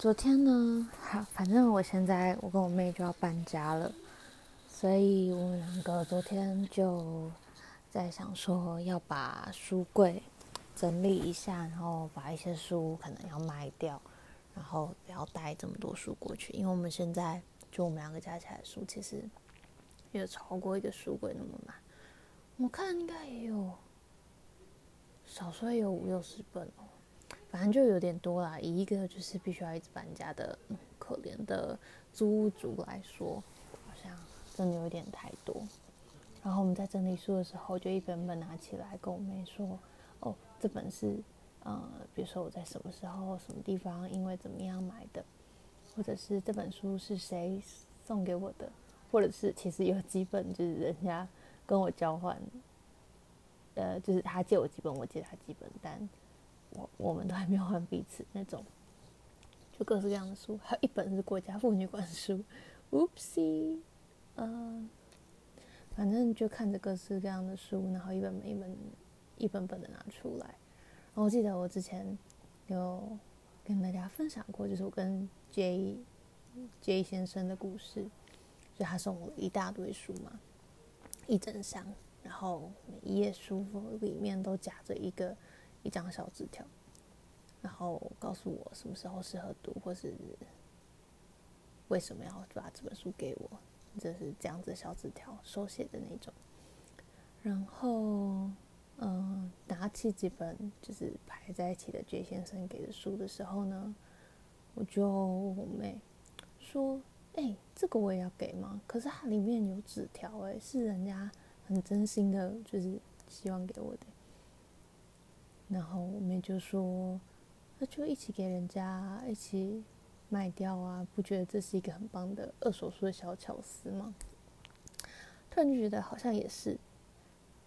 昨天呢，好，反正我现在我跟我妹就要搬家了，所以我们两个昨天就在想说要把书柜整理一下，然后把一些书可能要卖掉，然后不要带这么多书过去，因为我们现在就我们两个加起来书其实有超过一个书柜那么满，我看应该也有少说也有五六十本哦。反正就有点多啦，以一个就是必须要一直搬家的可怜的租屋族来说，好像真的有点太多。然后我们在整理书的时候，就一本本拿起来跟我妹说：“哦，这本是，呃，比如说我在什么时候、什么地方，因为怎么样买的，或者是这本书是谁送给我的，或者是其实有几本就是人家跟我交换，呃，就是他借我几本，我借他几本，但。”我我们都还没有换彼此那种，就各式各样的书，还有一本是国家妇女馆书，Oopsie，嗯，反正就看着各式各样的书，然后一本一本一本本的拿出来。然后我记得我之前有跟大家分享过，就是我跟 J J 先生的故事，就他送我一大堆书嘛，一整箱，然后每一页书里面都夹着一个。一张小纸条，然后告诉我什么时候适合读，或是为什么要把这本书给我，就是这样子小纸条手写的那种。然后，嗯，拿起几本就是排在一起的 J 先生给的书的时候呢，我就问我妹说：“哎、这个我也要给吗？可是它里面有纸条，哎，是人家很真心的，就是希望给我的。”然后我妹就说：“那就一起给人家，一起卖掉啊！不觉得这是一个很棒的二手书的小巧思吗？”突然就觉得好像也是，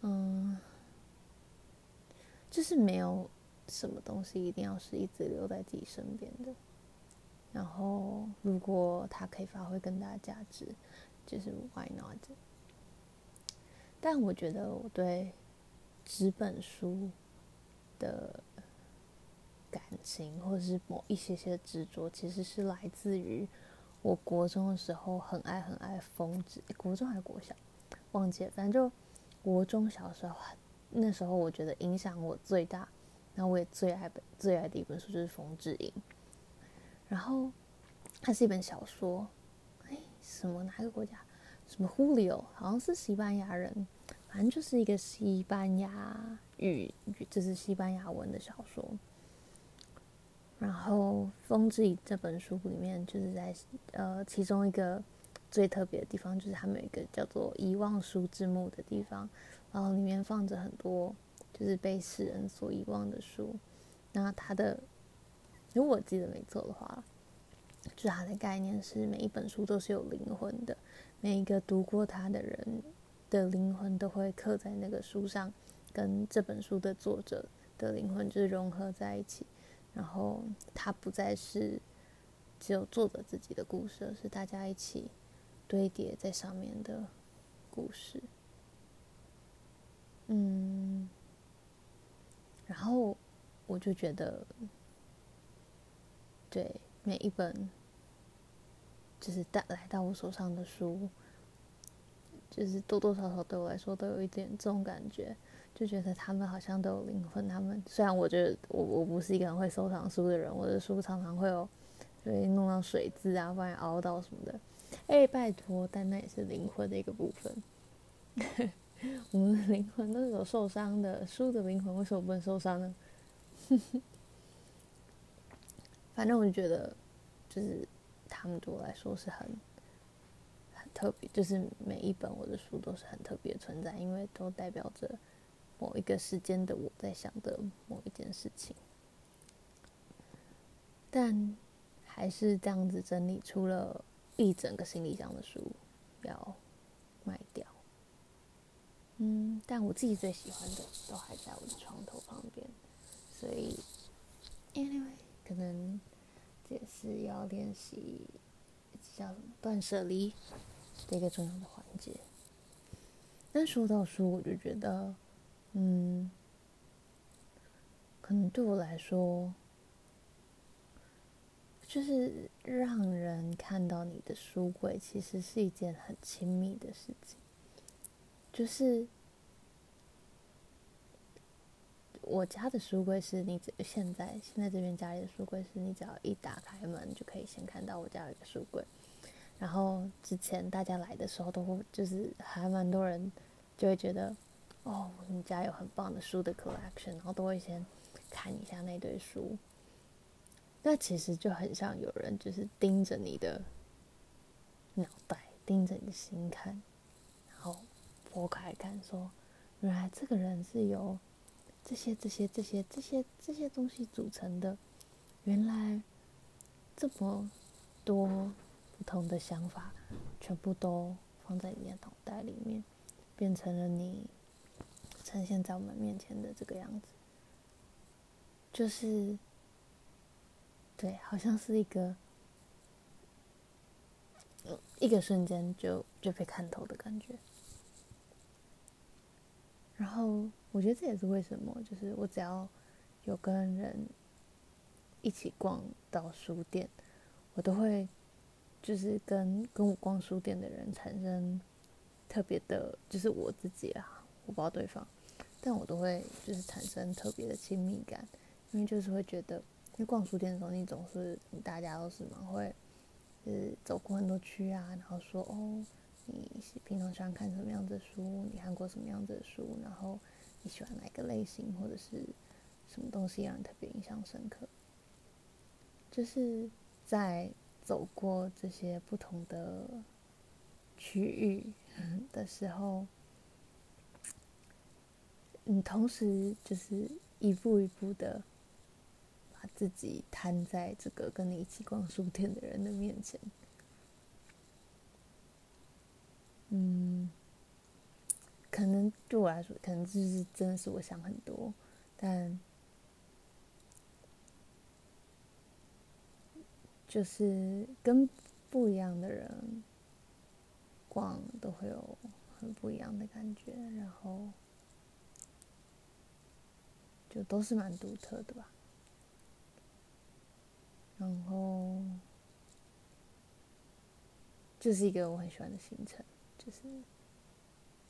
嗯，就是没有什么东西一定要是一直留在自己身边的。然后如果它可以发挥更大的价值，就是 why not？但我觉得我对纸本书。的感情，或者是某一些些执着，其实是来自于我国中的时候很爱很爱风纸。国中还是国小，忘记了，反正就国中小时候，那时候我觉得影响我最大，然后我也最爱本最爱的一本书就是《风之影》，然后它是一本小说，哎，什么哪个国家？什么 Julio？好像是西班牙人。反正就是一个西班牙语，这是西班牙文的小说。然后《风之翼》这本书里面，就是在呃其中一个最特别的地方，就是他们有一个叫做“遗忘书之墓”的地方，然后里面放着很多就是被世人所遗忘的书。那它的，如果我记得没错的话，就是它的概念是每一本书都是有灵魂的，每一个读过它的人。的灵魂都会刻在那个书上，跟这本书的作者的灵魂就是融合在一起，然后它不再是只有作者自己的故事，而是大家一起堆叠在上面的故事。嗯，然后我就觉得，对每一本就是带来到我手上的书。就是多多少少对我来说都有一点这种感觉，就觉得他们好像都有灵魂。他们虽然我觉得我我不是一个很会收藏书的人，我的书常常会有就会弄到水渍啊，不然凹到什么的。哎、拜托，但那也是灵魂的一个部分。我们的灵魂都是有受伤的，书的灵魂为什么不能受伤呢？反正我就觉得，就是他们对我来说是很很。特别就是每一本我的书都是很特别存在，因为都代表着某一个时间的我在想的某一件事情。但还是这样子整理出了一整个行李箱的书要卖掉。嗯，但我自己最喜欢的都还在我的床头旁边，所以 anyway 可能这也是要练习叫什么断舍离。的一个重要的环节。但说到书，我就觉得，嗯，可能对我来说，就是让人看到你的书柜，其实是一件很亲密的事情。就是我家的书柜是你现在现在这边家里的书柜是你只要一打开门就可以先看到我家有一个书柜。然后之前大家来的时候都会就是还蛮多人就会觉得哦，你家有很棒的书的 collection，然后都会先看一下那堆书。那其实就很像有人就是盯着你的脑袋，盯着你的心看，然后拨开看，说，原来这个人是由这些、这些、这些、这些、这些东西组成的。原来这么多不同的想法，全部都放在你的脑袋里面，变成了你呈现在我们面前的这个样子，就是。对，好像是一个，一个瞬间就就被看透的感觉。然后我觉得这也是为什么，就是我只要有跟人一起逛到书店，我都会就是跟跟我逛书店的人产生特别的，就是我自己啊，我不知道对方，但我都会就是产生特别的亲密感，因为就是会觉得。因为逛书店的时候，你总是大家都是蛮会，就是走过很多区啊，然后说哦，你平常喜欢看什么样子的书？你看过什么样子的书？然后你喜欢哪一个类型，或者是什么东西让你特别印象深刻？就是在走过这些不同的区域的时候，你同时就是一步一步的。把自己摊在这个跟你一起逛书店的人的面前，嗯，可能对我来说，可能就是真的是我想很多，但就是跟不一样的人逛都会有很不一样的感觉，然后就都是蛮独特的吧。然后，就是一个我很喜欢的行程，就是，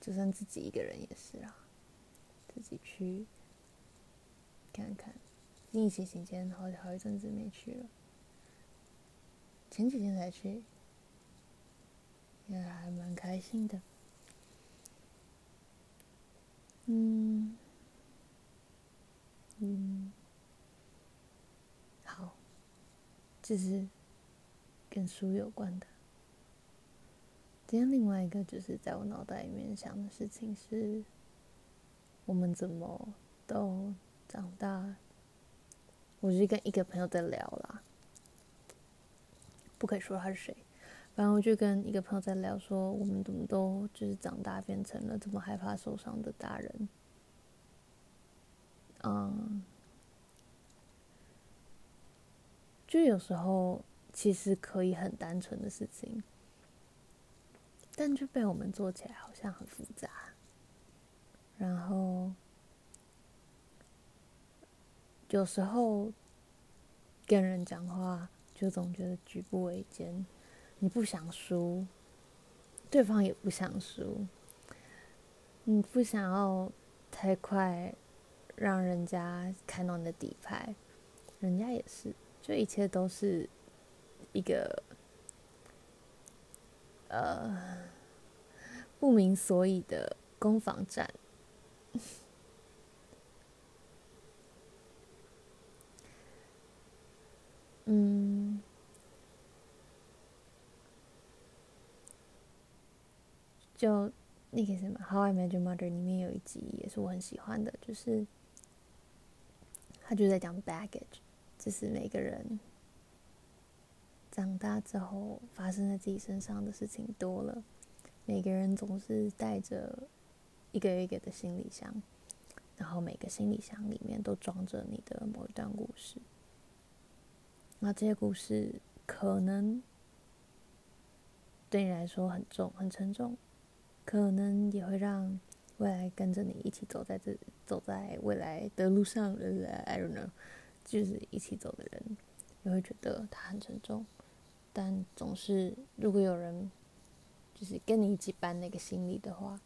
就算自己一个人也是啊，自己去看看。疫情期间好好一阵子没去了，前几天才去，也还蛮开心的。嗯，嗯。好这是跟书有关的。今天另外一个就是在我脑袋里面想的事情是，我们怎么都长大。我就跟一个朋友在聊啦，不可以说他是谁。反正我就跟一个朋友在聊，说我们怎么都就是长大变成了这么害怕受伤的大人。嗯。就有时候其实可以很单纯的事情，但就被我们做起来好像很复杂。然后有时候跟人讲话，就总觉得举步维艰。你不想输，对方也不想输。你不想要太快让人家看到你的底牌，人家也是。就一切都是一个呃不明所以的攻防战，嗯，就那个什么《How I Met Your Mother》里面有一集也是我很喜欢的，就是他就在讲 baggage。就是每个人长大之后发生在自己身上的事情多了，每个人总是带着一个一个的行李箱，然后每个行李箱里面都装着你的某一段故事。那这些故事可能对你来说很重、很沉重，可能也会让未来跟着你一起走在这走在未来的路上。I don't know。就是一起走的人，也会觉得他很沉重。但总是，如果有人就是跟你一起搬那个行李的话，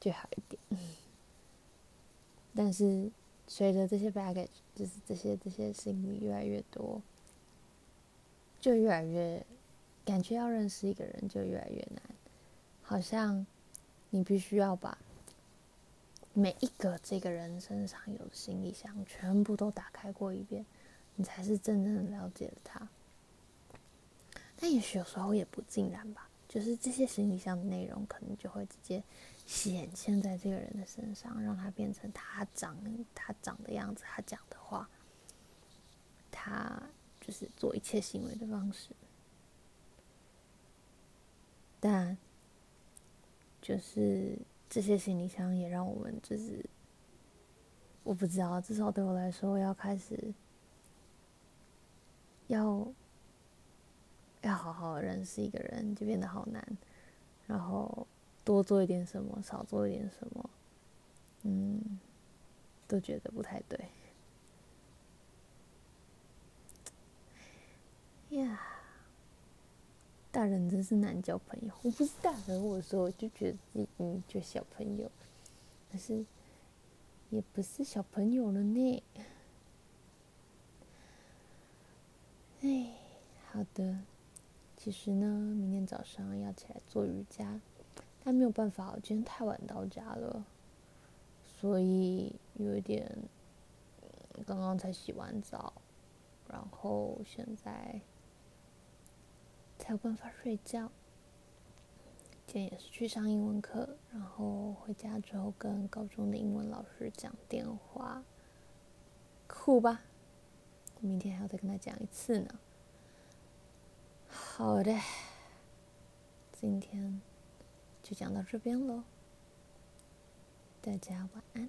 就好一点。但是随着这些 baggage，就是这些这些行李越来越多，就越来越感觉要认识一个人就越来越难，好像你必须要把每一个这个人身上有的行李箱全部都打开过一遍，你才是真正的了解了他。但也许有时候也不尽然吧，就是这些行李箱的内容可能就会直接显现在这个人的身上，让他变成他长他长的样子，他讲的话，他就是做一切行为的方式。但就是这些行李箱也让我们就是，我不知道，至少对我来说，要开始要。要好好认识一个人，就变得好难。然后多做一点什么，少做一点什么，嗯，都觉得不太对。呀，大人真是难交朋友。我不是大人，我说我就觉得自己嗯，就小朋友，可是也不是小朋友了呢。哎，好的。其实呢，明天早上要起来做瑜伽，但没有办法，我今天太晚到家了，所以有一点，刚刚才洗完澡，然后现在才有办法睡觉。今天也是去上英文课，然后回家之后跟高中的英文老师讲电话，酷吧？明天还要再跟他讲一次呢。好的，今天就讲到这边喽，大家晚安。